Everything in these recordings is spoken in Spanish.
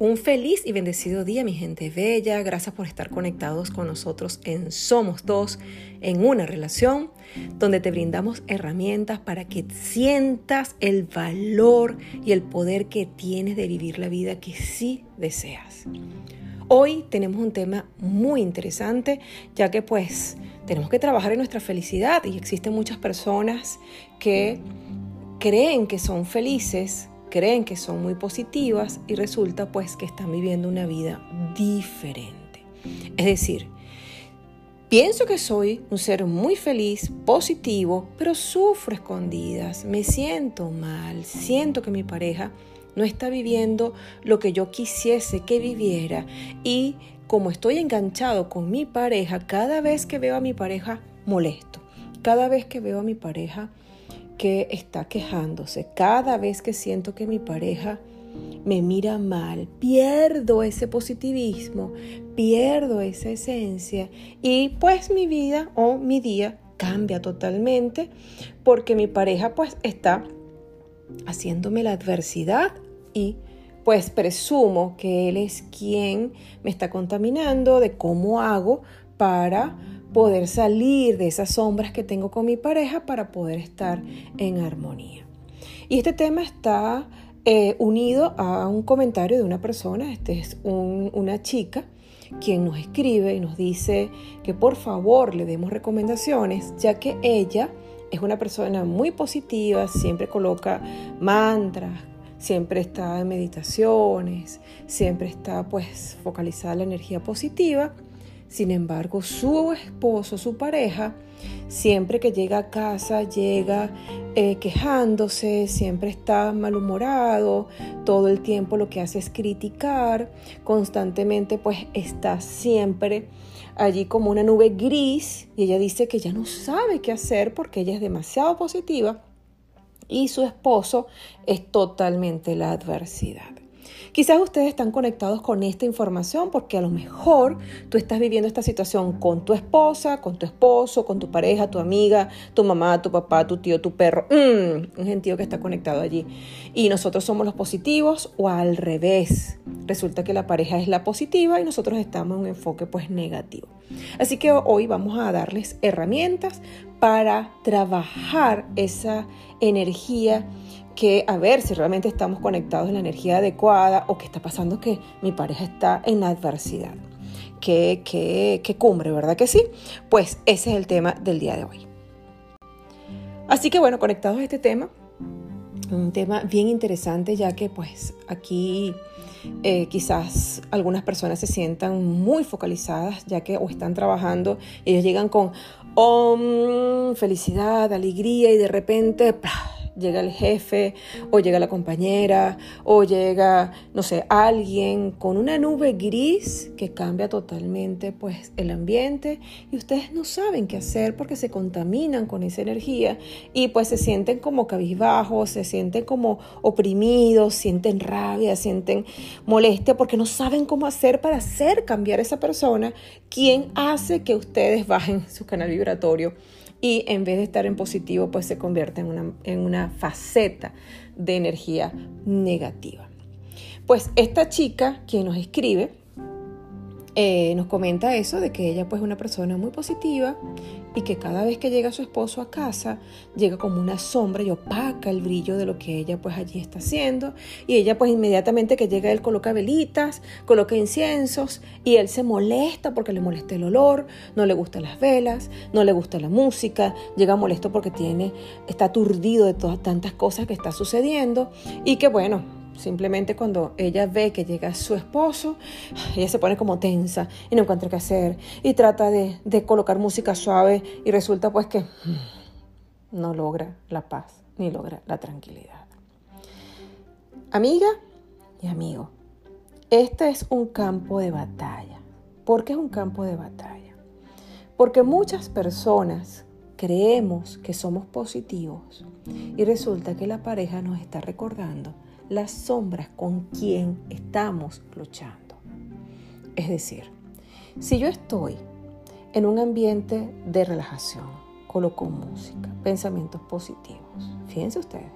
Un feliz y bendecido día, mi gente bella. Gracias por estar conectados con nosotros en Somos Dos, en una relación donde te brindamos herramientas para que sientas el valor y el poder que tienes de vivir la vida que sí deseas. Hoy tenemos un tema muy interesante, ya que pues tenemos que trabajar en nuestra felicidad y existen muchas personas que creen que son felices creen que son muy positivas y resulta pues que están viviendo una vida diferente. Es decir, pienso que soy un ser muy feliz, positivo, pero sufro escondidas, me siento mal, siento que mi pareja no está viviendo lo que yo quisiese que viviera y como estoy enganchado con mi pareja, cada vez que veo a mi pareja molesto, cada vez que veo a mi pareja que está quejándose, cada vez que siento que mi pareja me mira mal, pierdo ese positivismo, pierdo esa esencia y pues mi vida o mi día cambia totalmente porque mi pareja pues está haciéndome la adversidad y pues presumo que él es quien me está contaminando de cómo hago para poder salir de esas sombras que tengo con mi pareja para poder estar en armonía. Y este tema está eh, unido a un comentario de una persona, este es una chica, quien nos escribe y nos dice que por favor le demos recomendaciones, ya que ella es una persona muy positiva, siempre coloca mantras, siempre está en meditaciones, siempre está pues focalizada en la energía positiva sin embargo, su esposo, su pareja, siempre que llega a casa, llega eh, quejándose, siempre está malhumorado, todo el tiempo lo que hace es criticar, constantemente pues está siempre allí como una nube gris y ella dice que ya no sabe qué hacer porque ella es demasiado positiva y su esposo es totalmente la adversidad. Quizás ustedes están conectados con esta información porque a lo mejor tú estás viviendo esta situación con tu esposa, con tu esposo, con tu pareja, tu amiga, tu mamá, tu papá, tu tío, tu perro, mm, un gentío que está conectado allí. Y nosotros somos los positivos o al revés. Resulta que la pareja es la positiva y nosotros estamos en un enfoque pues negativo. Así que hoy vamos a darles herramientas para trabajar esa energía que a ver si realmente estamos conectados en la energía adecuada o qué está pasando que mi pareja está en adversidad. Qué, qué, qué cumbre, ¿verdad que sí? Pues ese es el tema del día de hoy. Así que bueno, conectados a este tema, un tema bien interesante ya que pues aquí eh, quizás algunas personas se sientan muy focalizadas ya que o están trabajando, ellos llegan con felicidad, alegría y de repente llega el jefe o llega la compañera o llega, no sé, alguien con una nube gris que cambia totalmente pues el ambiente y ustedes no saben qué hacer porque se contaminan con esa energía y pues se sienten como cabizbajos, se sienten como oprimidos, sienten rabia, sienten molestia porque no saben cómo hacer para hacer cambiar a esa persona quien hace que ustedes bajen su canal vibratorio y en vez de estar en positivo, pues se convierte en una, en una faceta de energía negativa. Pues esta chica, quien nos escribe, eh, nos comenta eso de que ella pues es una persona muy positiva y que cada vez que llega su esposo a casa llega como una sombra y opaca el brillo de lo que ella pues allí está haciendo. Y ella pues inmediatamente que llega él coloca velitas, coloca inciensos y él se molesta porque le molesta el olor, no le gustan las velas, no le gusta la música, llega molesto porque tiene está aturdido de todas tantas cosas que está sucediendo y que bueno, Simplemente cuando ella ve que llega su esposo, ella se pone como tensa y no encuentra qué hacer y trata de, colocar música suave y resulta pues que no logra la paz ni logra la tranquilidad. Amiga y amigo, este es un campo de batalla. ¿Por qué es un campo de batalla? Porque muchas personas creemos que somos positivos y resulta que la pareja nos está recordando las sombras con quien estamos luchando. Es decir, si yo estoy en un ambiente de relajación, coloco música, pensamientos positivos, fíjense ustedes,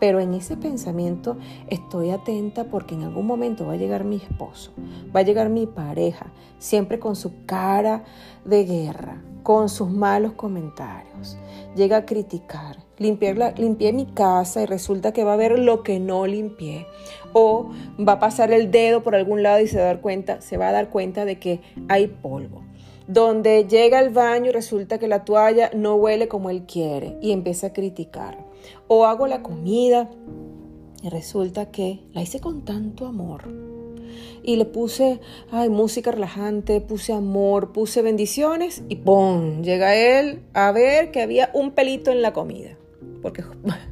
pero en ese pensamiento estoy atenta porque en algún momento va a llegar mi esposo, va a llegar mi pareja, siempre con su cara de guerra, con sus malos comentarios. Llega a criticar. Limpié mi casa y resulta que va a ver lo que no limpié. O va a pasar el dedo por algún lado y se va a dar cuenta, se va a dar cuenta de que hay polvo donde llega al baño y resulta que la toalla no huele como él quiere y empieza a criticar. O hago la comida y resulta que la hice con tanto amor. Y le puse, ay, música relajante, puse amor, puse bendiciones y ¡pum! Llega él a ver que había un pelito en la comida. Porque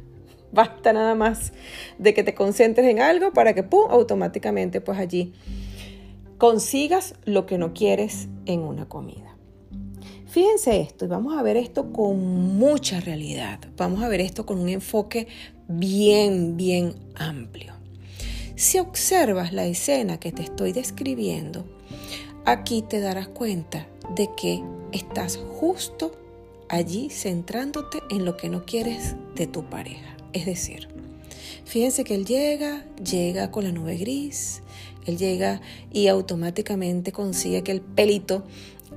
basta nada más de que te concentres en algo para que ¡pum! automáticamente pues allí consigas lo que no quieres en una comida. Fíjense esto y vamos a ver esto con mucha realidad. Vamos a ver esto con un enfoque bien, bien amplio. Si observas la escena que te estoy describiendo, aquí te darás cuenta de que estás justo allí centrándote en lo que no quieres de tu pareja. Es decir, fíjense que él llega, llega con la nube gris, él llega y automáticamente consigue aquel pelito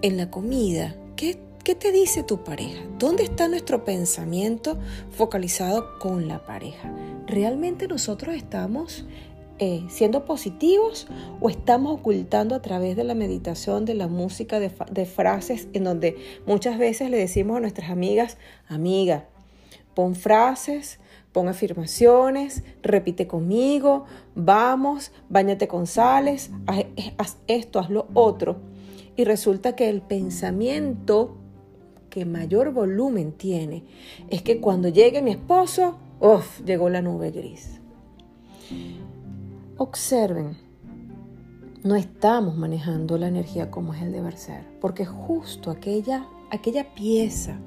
en la comida. ¿Qué, ¿Qué te dice tu pareja? ¿Dónde está nuestro pensamiento focalizado con la pareja? ¿Realmente nosotros estamos eh, siendo positivos o estamos ocultando a través de la meditación, de la música, de, de, frases en donde muchas veces le decimos a nuestras amigas, amiga, pon frases Pon afirmaciones, repite conmigo, vamos, bañate con sales, haz, esto, haz lo otro. Y resulta que el pensamiento que mayor volumen tiene es que cuando llegue mi esposo, ¡uf! llegó la nube gris. Observen, no estamos manejando la energía como es el deber ser, porque justo aquella, aquella pieza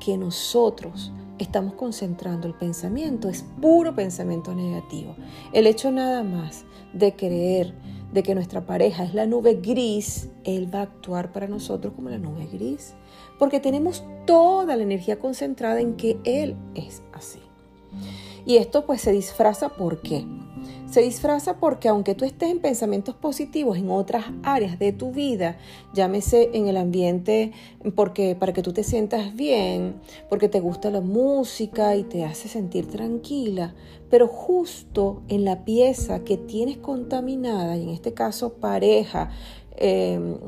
que nosotros estamos concentrando el pensamiento, es puro pensamiento negativo. El hecho nada más de creer de que nuestra pareja es la nube gris, él va a actuar para nosotros como la nube gris, porque tenemos toda la energía concentrada en que él es así. Y esto pues se disfraza ¿por qué? Se disfraza porque aunque tú estés en pensamientos positivos en otras áreas de tu vida, llámese en el ambiente porque para que tú te sientas bien, porque te gusta la música y te hace sentir tranquila, pero justo en la pieza que tienes contaminada, y en este caso pareja, em,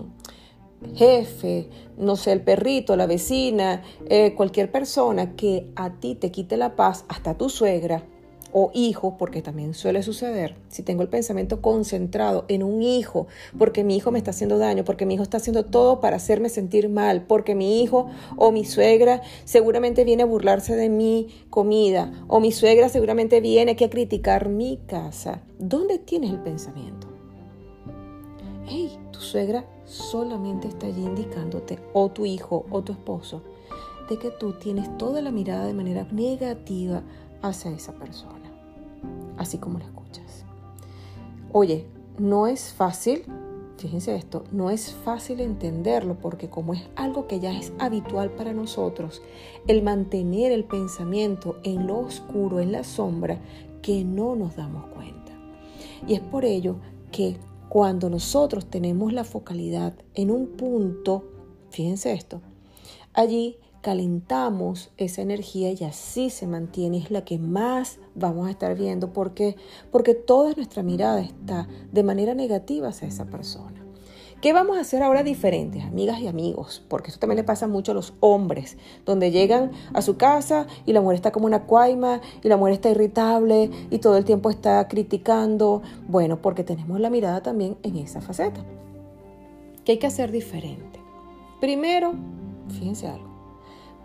jefe, no sé, el perrito, la vecina, eh, cualquier persona que a ti te quite la paz, hasta tu suegra, o hijo, porque también suele suceder, si tengo el pensamiento concentrado en un hijo, porque mi hijo me está haciendo daño, porque mi hijo está haciendo todo para hacerme sentir mal, porque mi hijo o mi suegra seguramente viene a burlarse de mi comida, o mi suegra seguramente viene aquí a criticar mi casa. ¿Dónde tienes el pensamiento? Hey, tu suegra solamente está allí indicándote, o tu hijo o tu esposo, de que tú tienes toda la mirada de manera negativa hacia esa persona así como lo escuchas. Oye, no es fácil, fíjense esto, no es fácil entenderlo porque como es algo que ya es habitual para nosotros, el mantener el pensamiento en lo oscuro, en la sombra, que no nos damos cuenta. Y es por ello que cuando nosotros tenemos la focalidad en un punto, fíjense esto, allí calentamos esa energía y así se mantiene, es la que más vamos a estar viendo. ¿Por Porque toda nuestra mirada está de manera negativa hacia esa persona. ¿Qué vamos a hacer ahora diferentes, amigas y amigos? Porque esto también le pasa mucho a los hombres, donde llegan a su casa y la mujer está como una cuaima y la mujer está irritable y todo el tiempo está criticando. Bueno, porque tenemos la mirada también en esa faceta. ¿Qué hay que hacer diferente? Primero, fíjense algo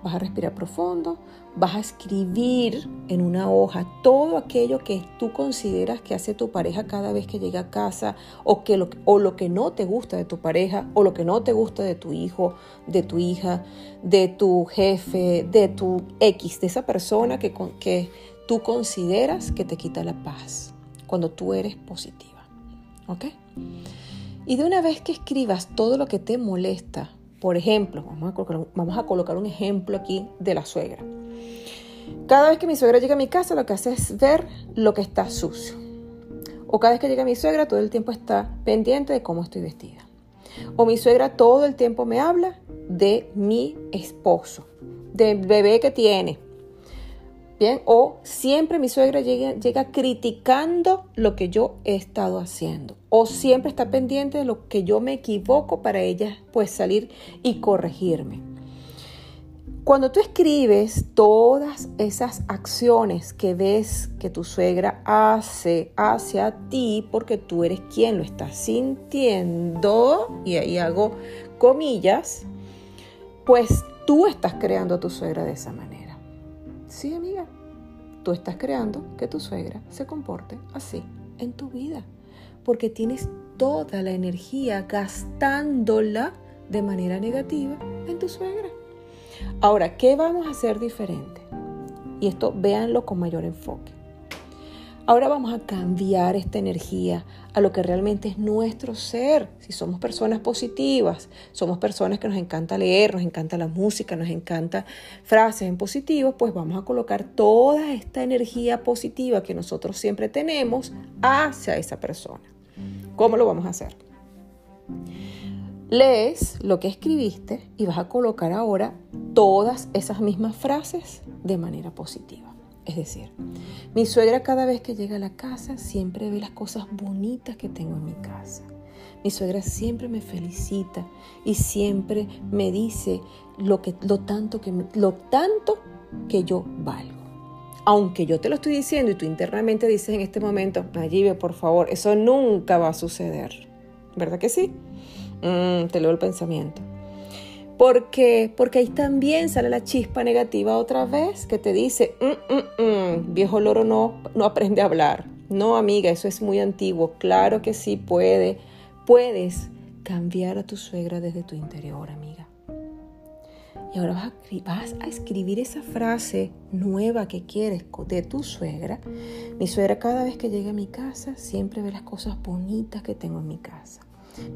vas a respirar profundo, vas a escribir en una hoja todo aquello que tú consideras que hace tu pareja cada vez que llega a casa o, que lo, o lo que no te gusta de tu pareja o lo que no te gusta de tu hijo, de tu hija, de tu jefe, de tu X, de esa persona que, que tú consideras que te quita la paz cuando tú eres positiva. ¿Ok? Y de una vez que escribas todo lo que te molesta, por ejemplo, vamos a, colocar, un ejemplo aquí de la suegra. Cada vez que mi suegra llega a mi casa, lo que hace es ver lo que está sucio. O cada vez que llega mi suegra, todo el tiempo está pendiente de cómo estoy vestida. O mi suegra todo el tiempo me habla de mi esposo, del bebé que tiene. O siempre mi suegra llega, llega criticando lo que yo he estado haciendo. O siempre está pendiente de lo que yo me equivoco para ella pues salir y corregirme. Cuando tú escribes todas esas acciones que ves que tu suegra hace hacia ti, porque tú eres quien lo está sintiendo, y ahí hago comillas, pues tú estás creando a tu suegra de esa manera. Sí, amiga, tú estás creando que tu suegra se comporte así en tu vida, porque tienes toda la energía gastándola de manera negativa en tu suegra. Ahora, ¿qué vamos a hacer diferente? Y esto véanlo con mayor enfoque. Ahora vamos a cambiar esta energía a lo que realmente es nuestro ser. Si somos personas positivas, somos personas que nos encanta leer, nos encanta la música, nos encanta frases en positivo, pues vamos a colocar toda esta energía positiva que nosotros siempre tenemos hacia esa persona. ¿Cómo lo vamos a hacer? lees lo que escribiste y vas a colocar ahora todas esas mismas frases de manera positiva. Es decir, mi suegra cada vez que llega a la casa siempre ve las cosas bonitas que tengo en mi casa. Mi suegra siempre me felicita y siempre me dice lo, que, lo, tanto, que, lo tanto que yo valgo. Aunque yo te lo estoy diciendo y tú internamente dices en este momento, Nayibe, por favor, eso nunca va a suceder. ¿Verdad que sí? Mm, te leo el pensamiento. Porque, porque ahí también sale la chispa negativa otra vez que te dice, mm, mm, viejo loro no, no aprende a hablar. No, amiga, eso es muy antiguo. Claro que sí puede. Puedes cambiar a tu suegra desde tu interior, amiga. Y ahora vas a, vas a, escribir esa frase nueva que quieres de tu suegra. Mi suegra cada vez que llega a mi casa siempre ve las cosas bonitas que tengo en mi casa.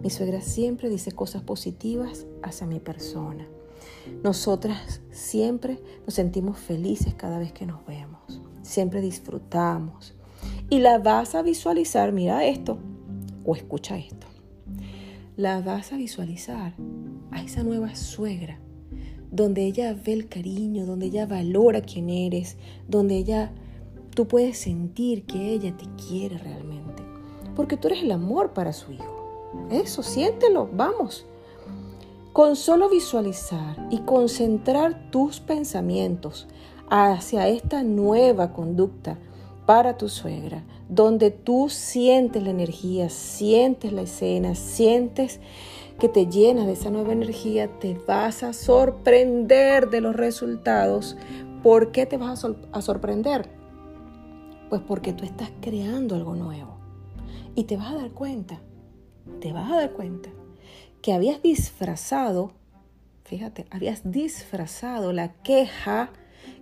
Mi suegra siempre dice cosas positivas hacia mi persona. Nosotras siempre nos sentimos felices cada vez que nos vemos. Siempre disfrutamos. Y la vas a visualizar, mira esto, o escucha esto. La vas a visualizar a esa nueva suegra, donde ella ve el cariño, donde ella valora quién eres, donde ella, tú puedes sentir que ella te quiere realmente, porque tú eres el amor para su hijo. Eso, siéntelo, vamos. Con solo visualizar y concentrar tus pensamientos hacia esta nueva conducta para tu suegra, donde tú sientes la energía, sientes la escena, sientes que te llenas de esa nueva energía, te vas a sorprender de los resultados. ¿Por qué te vas a, sorprender? Pues porque tú estás creando algo nuevo y te vas a dar cuenta te vas a dar cuenta que habías disfrazado, fíjate, habías disfrazado la queja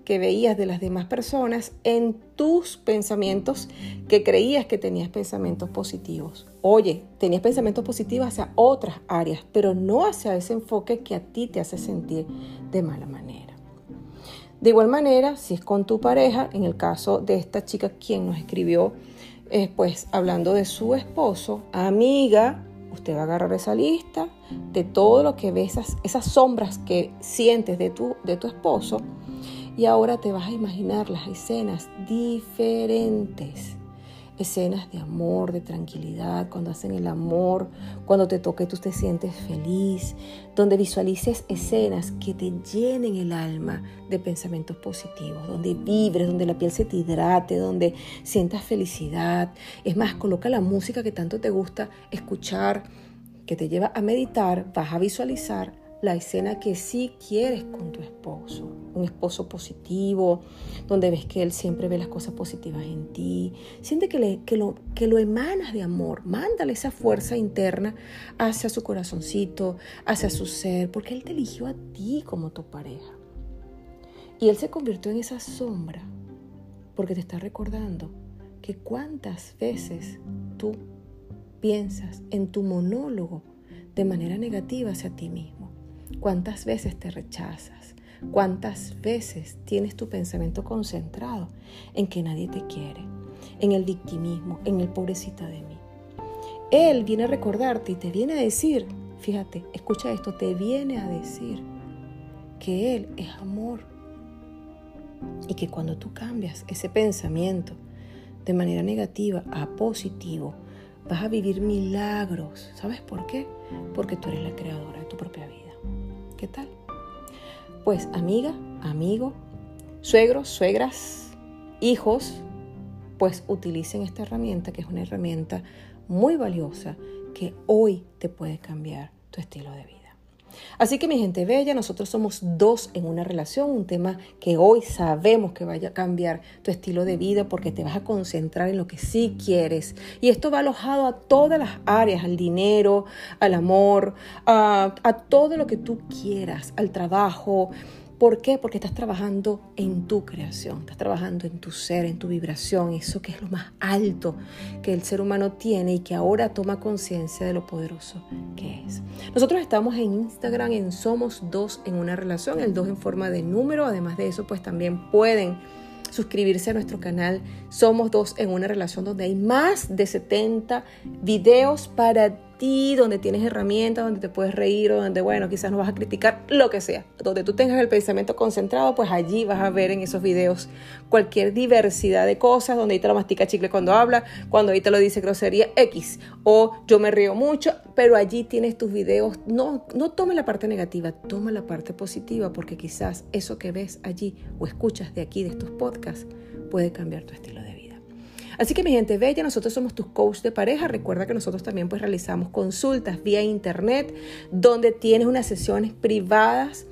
que veías de las demás personas en tus pensamientos que creías que tenías pensamientos positivos. Oye, tenías pensamientos positivos hacia otras áreas, pero no hacia ese enfoque que a ti te hace sentir de mala manera. De igual manera, si es con tu pareja, en el caso de esta chica quien nos escribió, eh, pues hablando de su esposo, amiga, usted va a agarrar esa lista de todo lo que ves, esas, esas sombras que sientes de tu, de tu esposo, y ahora te vas a imaginar las escenas diferentes escenas de amor, de tranquilidad, cuando hacen el amor, cuando te toque tú te sientes feliz, donde visualices escenas que te llenen el alma de pensamientos positivos, donde vibres, donde la piel se te hidrate, donde sientas felicidad. Es más, coloca la música que tanto te gusta escuchar, que te lleva a meditar, vas a visualizar la escena que sí quieres con tu esposo, un esposo positivo, donde ves que él siempre ve las cosas positivas en ti, siente que, le, que, lo, que lo emanas de amor, mándale esa fuerza interna hacia su corazoncito, hacia su ser, porque él te eligió a ti como tu pareja. Y él se convirtió en esa sombra, porque te está recordando que cuántas veces tú piensas en tu monólogo de manera negativa hacia ti mismo. ¿Cuántas veces te rechazas? ¿Cuántas veces tienes tu pensamiento concentrado en que nadie te quiere, en el victimismo, en el pobrecita de mí? Él viene a recordarte y te viene a decir, fíjate, escucha esto, te viene a decir que Él es amor. Y que cuando tú cambias ese pensamiento de manera negativa a positivo, vas a vivir milagros. ¿Sabes por qué? Porque tú eres la creadora de tu propia vida. ¿Qué tal? Pues amiga, amigo, suegros, suegras, hijos, pues utilicen esta herramienta que es una herramienta muy valiosa que hoy te puede cambiar tu estilo de vida. Así que mi gente bella, nosotros somos dos en una relación, un tema que hoy sabemos que vaya a cambiar tu estilo de vida porque te vas a concentrar en lo que sí quieres. Y esto va alojado a todas las áreas, al dinero, al amor, a, a todo lo que tú quieras, al trabajo, ¿Por qué? Porque estás trabajando en tu creación, estás trabajando en tu ser, en tu vibración, eso que es lo más alto que el ser humano tiene y que ahora toma conciencia de lo poderoso que es. Nosotros estamos en Instagram en Somos Dos en una relación, el dos en forma de número, además de eso pues también pueden suscribirse a nuestro canal Somos Dos en una relación donde hay más de 70 videos para donde tienes herramientas, donde te puedes reír o donde, bueno, quizás no vas a criticar, lo que sea. Donde tú tengas el pensamiento concentrado, pues allí vas a ver en esos videos cualquier diversidad de cosas, donde ahí te lo mastica chicle cuando habla, cuando ahí te lo dice grosería X, o yo me río mucho, pero allí tienes tus videos. No, no tome la parte negativa, toma la parte positiva, porque quizás eso que ves allí o escuchas de aquí, de estos podcasts, puede cambiar tu estilo de vida. Así que mi gente bella, nosotros somos tus coach de pareja. Recuerda que nosotros también pues realizamos consultas vía internet donde tienes unas sesiones privadas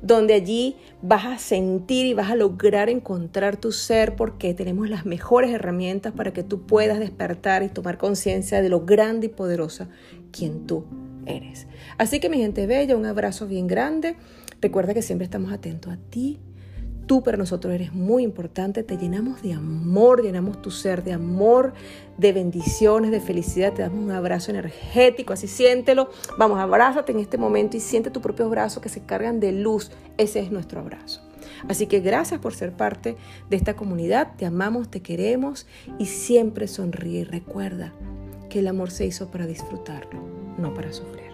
donde allí vas a sentir y vas a lograr encontrar tu ser porque tenemos las mejores herramientas para que tú puedas despertar y tomar conciencia de lo grande y poderosa quien tú eres. Así que mi gente bella, un abrazo bien grande. Recuerda que siempre estamos atentos a ti, Tú para nosotros eres muy importante, te llenamos de amor, llenamos tu ser de amor, de bendiciones, de felicidad, te damos un abrazo energético, así siéntelo. Vamos, abrázate en este momento y siente tus propios brazos que se cargan de luz. Ese es nuestro abrazo. Así que gracias por ser parte de esta comunidad, te amamos, te queremos y siempre sonríe. Recuerda que el amor se hizo para disfrutarlo, no para sufrir.